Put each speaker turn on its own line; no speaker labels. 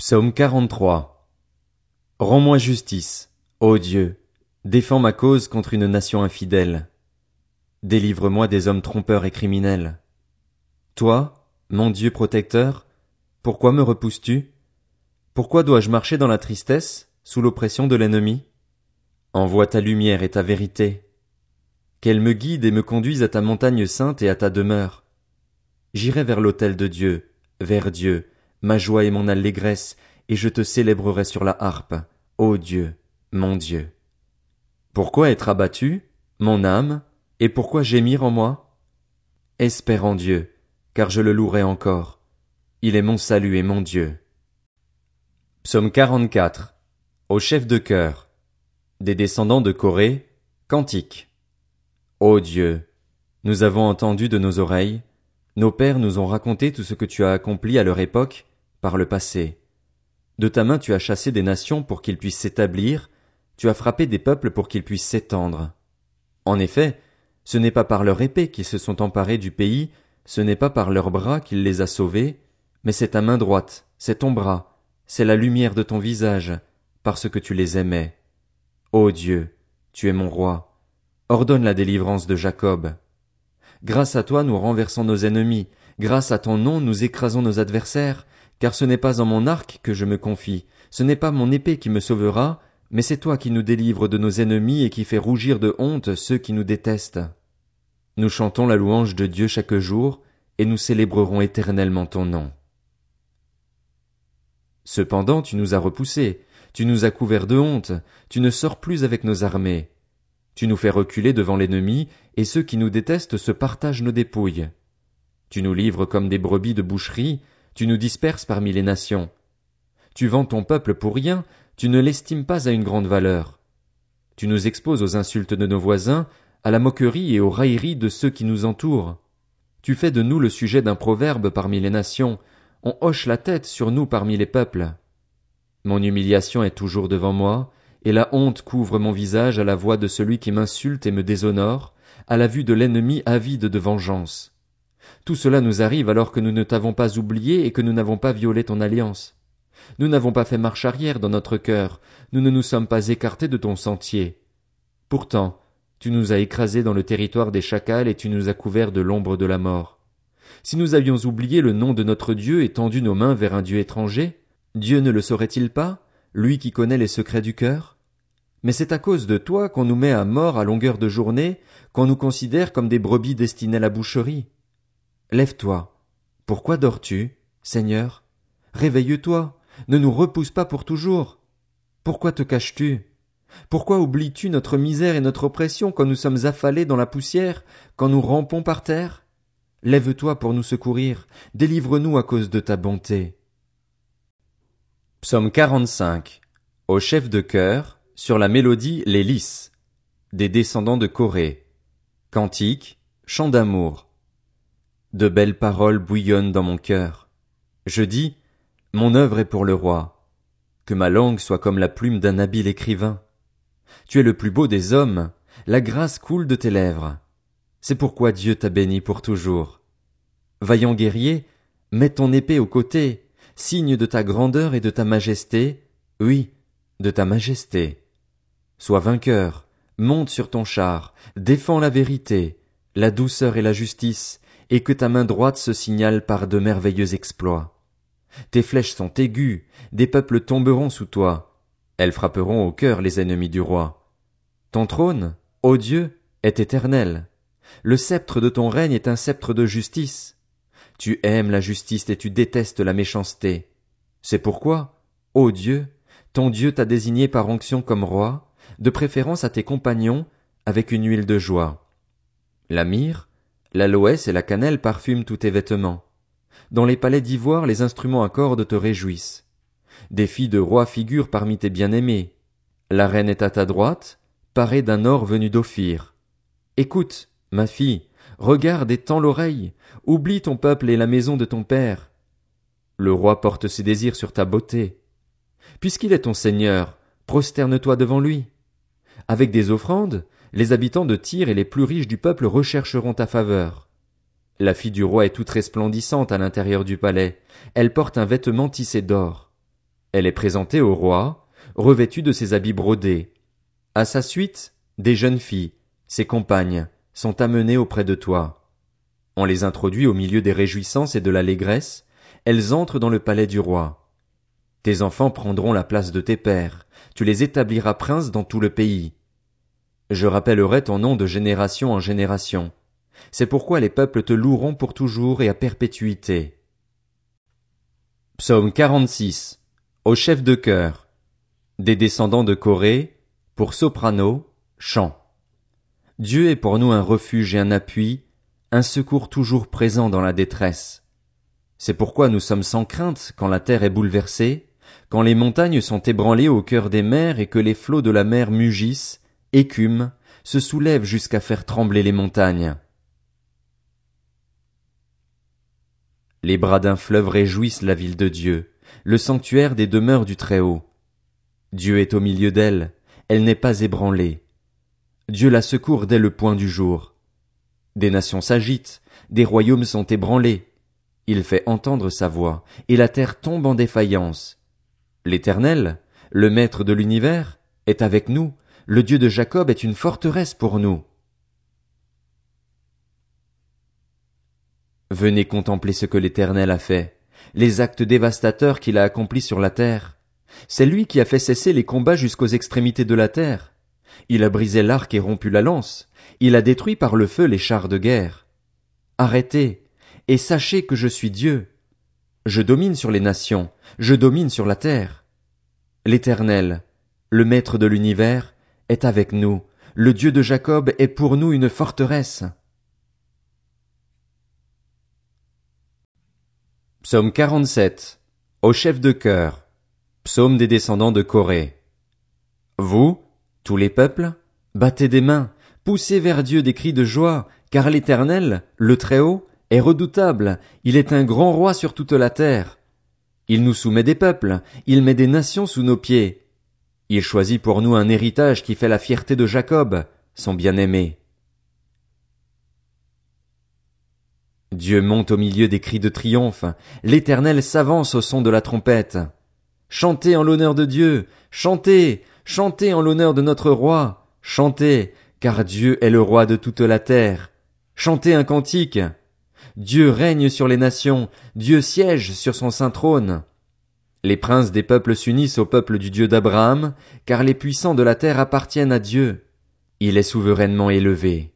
Psaume 43. Rends-moi justice, ô Dieu, défends ma cause contre une nation infidèle. Délivre-moi des hommes trompeurs et criminels. Toi, mon Dieu protecteur, pourquoi me repousses-tu? Pourquoi dois-je marcher dans la tristesse, sous l'oppression de l'ennemi? Envoie ta lumière et ta vérité. Qu'elle me guide et me conduise à ta montagne sainte et à ta demeure. J'irai vers l'autel de Dieu, vers Dieu, ma joie et mon allégresse, et je te célébrerai sur la harpe, ô Dieu, mon Dieu. Pourquoi être abattu, mon âme, et pourquoi gémir en moi? Espère en Dieu, car je le louerai encore. Il est mon salut et mon Dieu. Psaume 44. Au chef de chœur. Des descendants de Corée. Cantique. Ô Dieu, nous avons entendu de nos oreilles, nos pères nous ont raconté tout ce que tu as accompli à leur époque, par le passé. De ta main tu as chassé des nations pour qu'ils puissent s'établir, tu as frappé des peuples pour qu'ils puissent s'étendre. En effet, ce n'est pas par leur épée qu'ils se sont emparés du pays, ce n'est pas par leurs bras qu'il les a sauvés, mais c'est ta main droite, c'est ton bras, c'est la lumière de ton visage, parce que tu les aimais. Ô Dieu, tu es mon roi. Ordonne la délivrance de Jacob. Grâce à toi nous renversons nos ennemis, grâce à ton nom nous écrasons nos adversaires, car ce n'est pas en mon arc que je me confie, ce n'est pas mon épée qui me sauvera, mais c'est toi qui nous délivres de nos ennemis et qui fais rougir de honte ceux qui nous détestent. Nous chantons la louange de Dieu chaque jour, et nous célébrerons éternellement ton nom. Cependant tu nous as repoussés, tu nous as couverts de honte, tu ne sors plus avec nos armées. Tu nous fais reculer devant l'ennemi, et ceux qui nous détestent se partagent nos dépouilles. Tu nous livres comme des brebis de boucherie, tu nous disperses parmi les nations. Tu vends ton peuple pour rien, tu ne l'estimes pas à une grande valeur. Tu nous exposes aux insultes de nos voisins, à la moquerie et aux railleries de ceux qui nous entourent. Tu fais de nous le sujet d'un proverbe parmi les nations, on hoche la tête sur nous parmi les peuples. Mon humiliation est toujours devant moi, et la honte couvre mon visage à la voix de celui qui m'insulte et me déshonore, à la vue de l'ennemi avide de vengeance. Tout cela nous arrive alors que nous ne t'avons pas oublié et que nous n'avons pas violé ton alliance. Nous n'avons pas fait marche arrière dans notre cœur, nous ne nous sommes pas écartés de ton sentier. Pourtant, tu nous as écrasés dans le territoire des chacals et tu nous as couverts de l'ombre de la mort. Si nous avions oublié le nom de notre Dieu et tendu nos mains vers un Dieu étranger, Dieu ne le saurait-il pas, lui qui connaît les secrets du cœur? Mais c'est à cause de toi qu'on nous met à mort à longueur de journée, qu'on nous considère comme des brebis destinées à la boucherie. Lève-toi. Pourquoi dors-tu, Seigneur? Réveille-toi. Ne nous repousse pas pour toujours. Pourquoi te caches-tu? Pourquoi oublies-tu notre misère et notre oppression quand nous sommes affalés dans la poussière, quand nous rampons par terre? Lève-toi pour nous secourir, délivre-nous à cause de ta bonté. Psaume 45. Au chef de chœur, sur la mélodie Les Lys, des descendants de Corée. Cantique, chant d'amour. De belles paroles bouillonnent dans mon cœur. Je dis, mon œuvre est pour le roi. Que ma langue soit comme la plume d'un habile écrivain. Tu es le plus beau des hommes, la grâce coule de tes lèvres. C'est pourquoi Dieu t'a béni pour toujours. Vaillant guerrier, mets ton épée au côté, signe de ta grandeur et de ta majesté, oui, de ta majesté. Sois vainqueur, monte sur ton char, défends la vérité, la douceur et la justice, et que ta main droite se signale par de merveilleux exploits. Tes flèches sont aiguës, des peuples tomberont sous toi. Elles frapperont au cœur les ennemis du roi. Ton trône, ô Dieu, est éternel. Le sceptre de ton règne est un sceptre de justice. Tu aimes la justice et tu détestes la méchanceté. C'est pourquoi, ô Dieu, ton Dieu t'a désigné par onction comme roi, de préférence à tes compagnons, avec une huile de joie. La myrrhe, L'aloès et la cannelle parfument tous tes vêtements. Dans les palais d'ivoire, les instruments à cordes te réjouissent. Des filles de rois figurent parmi tes bien-aimés. La reine est à ta droite, parée d'un or venu d'Ophir. Écoute, ma fille, regarde et tends l'oreille, oublie ton peuple et la maison de ton père. Le roi porte ses désirs sur ta beauté. Puisqu'il est ton seigneur, prosterne-toi devant lui. Avec des offrandes, les habitants de Tyr et les plus riches du peuple rechercheront ta faveur. La fille du roi est toute resplendissante à l'intérieur du palais, elle porte un vêtement tissé d'or. Elle est présentée au roi, revêtue de ses habits brodés. À sa suite, des jeunes filles, ses compagnes, sont amenées auprès de toi. On les introduit au milieu des réjouissances et de l'allégresse, elles entrent dans le palais du roi. Tes enfants prendront la place de tes pères, tu les établiras princes dans tout le pays. Je rappellerai ton nom de génération en génération. C'est pourquoi les peuples te loueront pour toujours et à perpétuité. Psaume 46. Au chef de chœur. Des descendants de Corée, pour soprano, chant. Dieu est pour nous un refuge et un appui, un secours toujours présent dans la détresse. C'est pourquoi nous sommes sans crainte quand la terre est bouleversée, quand les montagnes sont ébranlées au cœur des mers et que les flots de la mer mugissent, écument, se soulèvent jusqu'à faire trembler les montagnes. Les bras d'un fleuve réjouissent la ville de Dieu, le sanctuaire des demeures du Très-Haut. Dieu est au milieu d'elle, elle n'est pas ébranlée. Dieu la secourt dès le point du jour. Des nations s'agitent, des royaumes sont ébranlés. Il fait entendre sa voix, et la terre tombe en défaillance. L'Éternel, le Maître de l'univers, est avec nous, le Dieu de Jacob est une forteresse pour nous. Venez contempler ce que l'Éternel a fait, les actes dévastateurs qu'il a accomplis sur la terre. C'est lui qui a fait cesser les combats jusqu'aux extrémités de la terre. Il a brisé l'arc et rompu la lance. Il a détruit par le feu les chars de guerre. Arrêtez, et sachez que je suis Dieu. Je domine sur les nations, je domine sur la terre. L'Éternel, le Maître de l'univers, est avec nous, le Dieu de Jacob est pour nous une forteresse. Psaume 47. Au chef de chœur. Psaume des descendants de Corée. Vous, tous les peuples, battez des mains, poussez vers Dieu des cris de joie, car l'Éternel, le Très-Haut, est redoutable, il est un grand roi sur toute la terre. Il nous soumet des peuples, il met des nations sous nos pieds. Il choisit pour nous un héritage qui fait la fierté de Jacob, son bien-aimé. Dieu monte au milieu des cris de triomphe, l'Éternel s'avance au son de la trompette. Chantez en l'honneur de Dieu, chantez, chantez en l'honneur de notre roi, chantez, car Dieu est le roi de toute la terre. Chantez un cantique. Dieu règne sur les nations, Dieu siège sur son saint trône. Les princes des peuples s'unissent au peuple du Dieu d'Abraham, car les puissants de la terre appartiennent à Dieu. Il est souverainement élevé.